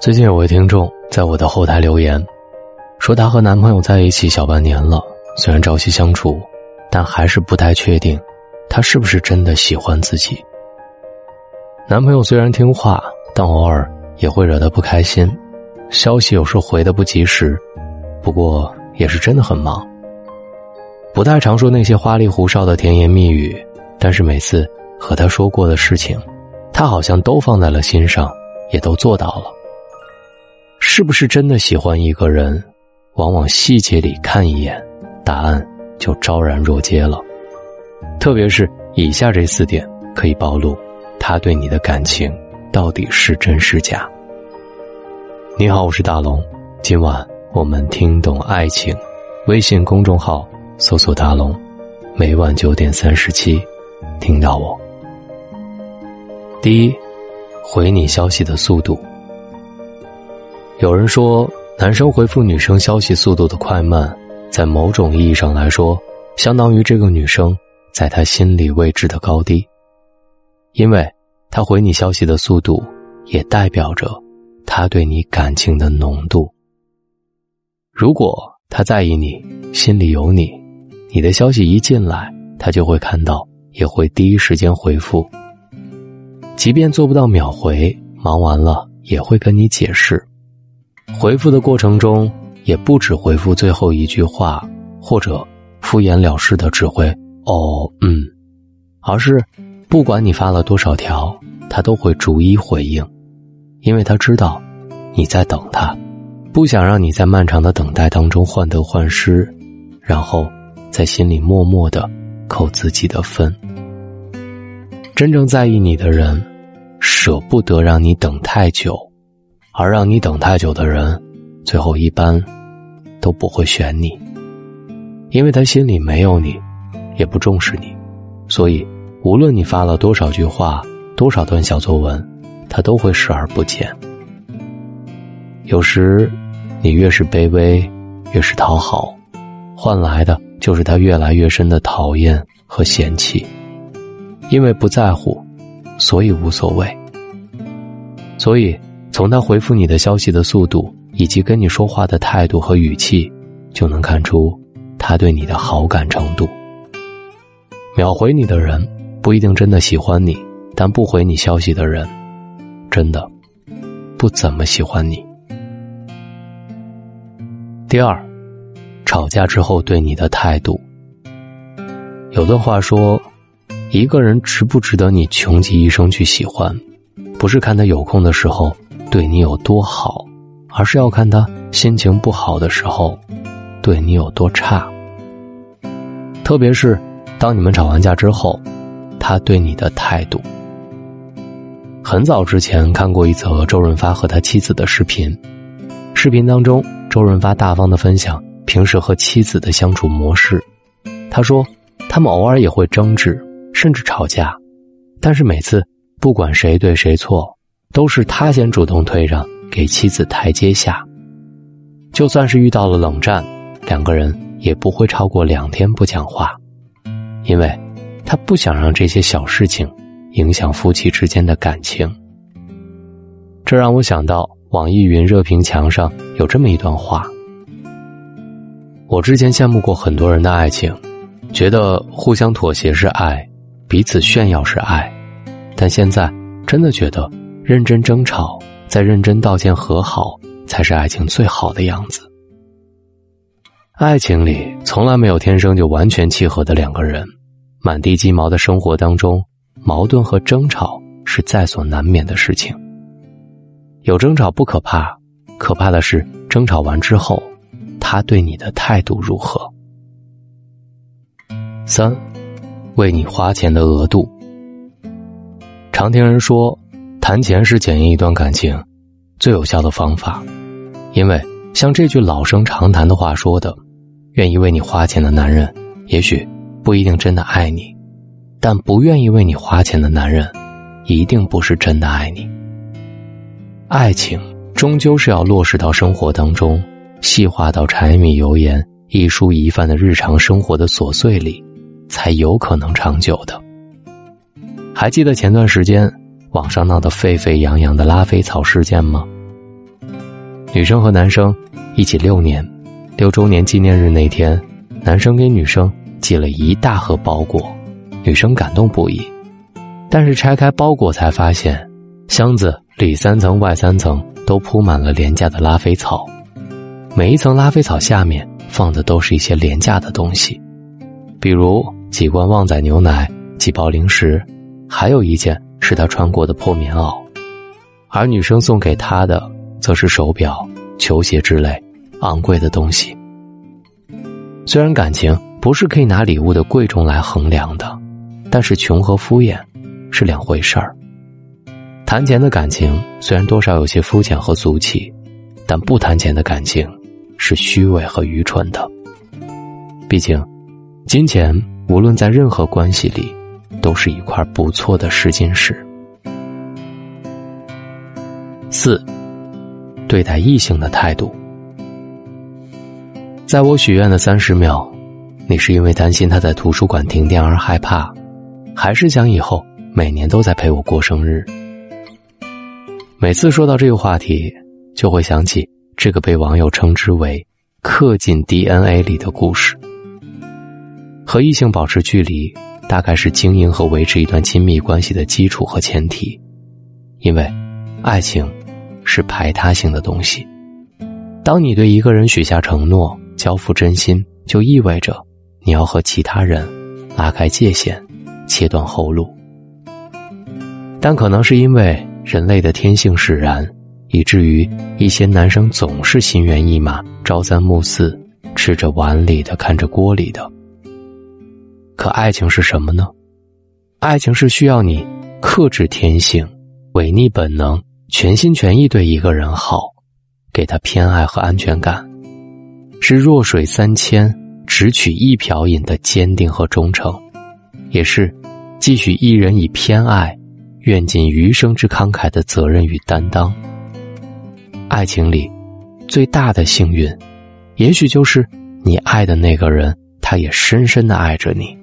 最近有位听众在我的后台留言，说她和男朋友在一起小半年了，虽然朝夕相处，但还是不太确定，他是不是真的喜欢自己。男朋友虽然听话，但偶尔也会惹她不开心，消息有时回的不及时，不过也是真的很忙，不太常说那些花里胡哨的甜言蜜语，但是每次和他说过的事情，他好像都放在了心上，也都做到了。是不是真的喜欢一个人，往往细节里看一眼，答案就昭然若揭了。特别是以下这四点，可以暴露他对你的感情到底是真是假。你好，我是大龙，今晚我们听懂爱情。微信公众号搜索“大龙”，每晚九点三十七，听到我。第一，回你消息的速度。有人说，男生回复女生消息速度的快慢，在某种意义上来说，相当于这个女生在他心里位置的高低。因为他回你消息的速度，也代表着他对你感情的浓度。如果他在意你，心里有你，你的消息一进来，他就会看到，也会第一时间回复。即便做不到秒回，忙完了也会跟你解释。回复的过程中，也不止回复最后一句话，或者敷衍了事的只会“哦，嗯”，而是不管你发了多少条，他都会逐一回应，因为他知道你在等他，不想让你在漫长的等待当中患得患失，然后在心里默默的扣自己的分。真正在意你的人，舍不得让你等太久。而让你等太久的人，最后一般都不会选你，因为他心里没有你，也不重视你，所以无论你发了多少句话、多少段小作文，他都会视而不见。有时，你越是卑微，越是讨好，换来的就是他越来越深的讨厌和嫌弃。因为不在乎，所以无所谓，所以。从他回复你的消息的速度，以及跟你说话的态度和语气，就能看出他对你的好感程度。秒回你的人不一定真的喜欢你，但不回你消息的人，真的不怎么喜欢你。第二，吵架之后对你的态度。有段话说，一个人值不值得你穷极一生去喜欢，不是看他有空的时候。对你有多好，而是要看他心情不好的时候，对你有多差。特别是当你们吵完架之后，他对你的态度。很早之前看过一则周润发和他妻子的视频，视频当中，周润发大方的分享平时和妻子的相处模式。他说，他们偶尔也会争执，甚至吵架，但是每次不管谁对谁错。都是他先主动退让，给妻子台阶下。就算是遇到了冷战，两个人也不会超过两天不讲话，因为他不想让这些小事情影响夫妻之间的感情。这让我想到网易云热评墙上有这么一段话：我之前羡慕过很多人的爱情，觉得互相妥协是爱，彼此炫耀是爱，但现在真的觉得。认真争吵，再认真道歉和好，才是爱情最好的样子。爱情里从来没有天生就完全契合的两个人，满地鸡毛的生活当中，矛盾和争吵是在所难免的事情。有争吵不可怕，可怕的是争吵完之后，他对你的态度如何。三，为你花钱的额度。常听人说。谈钱是检验一段感情最有效的方法，因为像这句老生常谈的话说的：“愿意为你花钱的男人，也许不一定真的爱你；但不愿意为你花钱的男人，一定不是真的爱你。”爱情终究是要落实到生活当中，细化到柴米油盐、一蔬一饭的日常生活的琐碎里，才有可能长久的。还记得前段时间？网上闹得沸沸扬扬的拉菲草事件吗？女生和男生一起六年，六周年纪念日那天，男生给女生寄了一大盒包裹，女生感动不已。但是拆开包裹才发现，箱子里三层外三层都铺满了廉价的拉菲草，每一层拉菲草下面放的都是一些廉价的东西，比如几罐旺仔牛奶、几包零食，还有一件是他穿过的破棉袄，而女生送给他的。则是手表、球鞋之类昂贵的东西。虽然感情不是可以拿礼物的贵重来衡量的，但是穷和敷衍是两回事儿。谈钱的感情虽然多少有些肤浅和俗气，但不谈钱的感情是虚伪和愚蠢的。毕竟，金钱无论在任何关系里，都是一块不错的试金石。四。对待异性的态度，在我许愿的三十秒，你是因为担心他在图书馆停电而害怕，还是想以后每年都在陪我过生日？每次说到这个话题，就会想起这个被网友称之为“刻进 DNA 里的故事”。和异性保持距离，大概是经营和维持一段亲密关系的基础和前提，因为爱情。是排他性的东西。当你对一个人许下承诺、交付真心，就意味着你要和其他人拉开界限、切断后路。但可能是因为人类的天性使然，以至于一些男生总是心猿意马、朝三暮四，吃着碗里的，看着锅里的。可爱情是什么呢？爱情是需要你克制天性、违逆本能。全心全意对一个人好，给他偏爱和安全感，是弱水三千只取一瓢饮的坚定和忠诚，也是继续一人以偏爱，愿尽余生之慷慨的责任与担当。爱情里最大的幸运，也许就是你爱的那个人，他也深深的爱着你。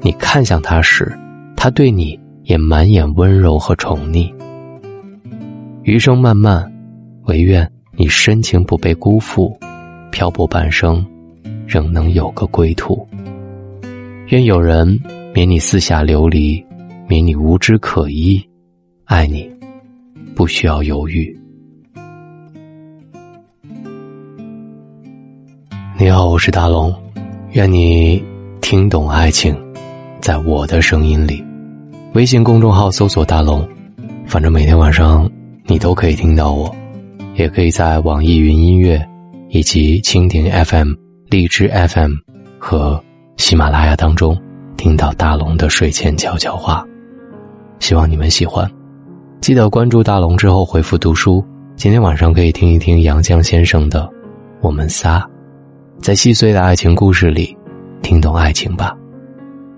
你看向他时，他对你也满眼温柔和宠溺。余生漫漫，唯愿你深情不被辜负，漂泊半生，仍能有个归途。愿有人免你四下流离，免你无枝可依，爱你不需要犹豫。你好，我是大龙，愿你听懂爱情，在我的声音里。微信公众号搜索“大龙”，反正每天晚上。你都可以听到我，也可以在网易云音乐、以及蜻蜓 FM、荔枝 FM 和喜马拉雅当中听到大龙的睡前悄悄话。希望你们喜欢，记得关注大龙之后回复读书。今天晚上可以听一听杨绛先生的《我们仨》，在细碎的爱情故事里听懂爱情吧。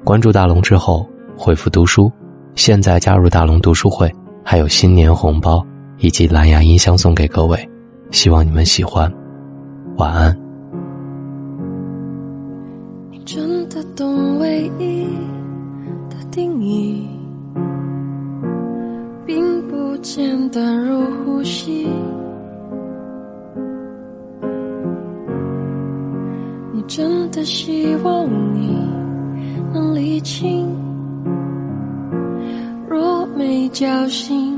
关注大龙之后回复读书，现在加入大龙读书会，还有新年红包。以及蓝牙音箱送给各位，希望你们喜欢。晚安。你真的懂唯一的定义，并不简单如呼吸。真的希望你能理清，若没交心。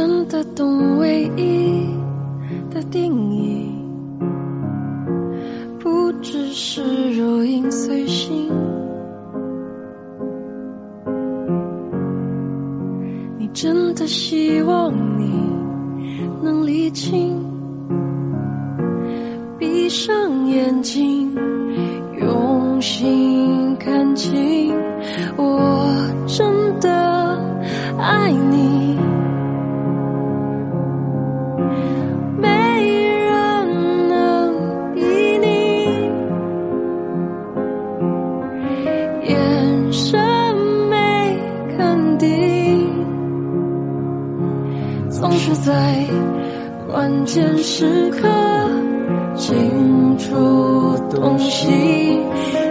真的懂唯一的定义，不只是如影随形。你真的希望你能理清，闭上眼睛，用心看清，我真的爱你。在关键时刻清楚东西。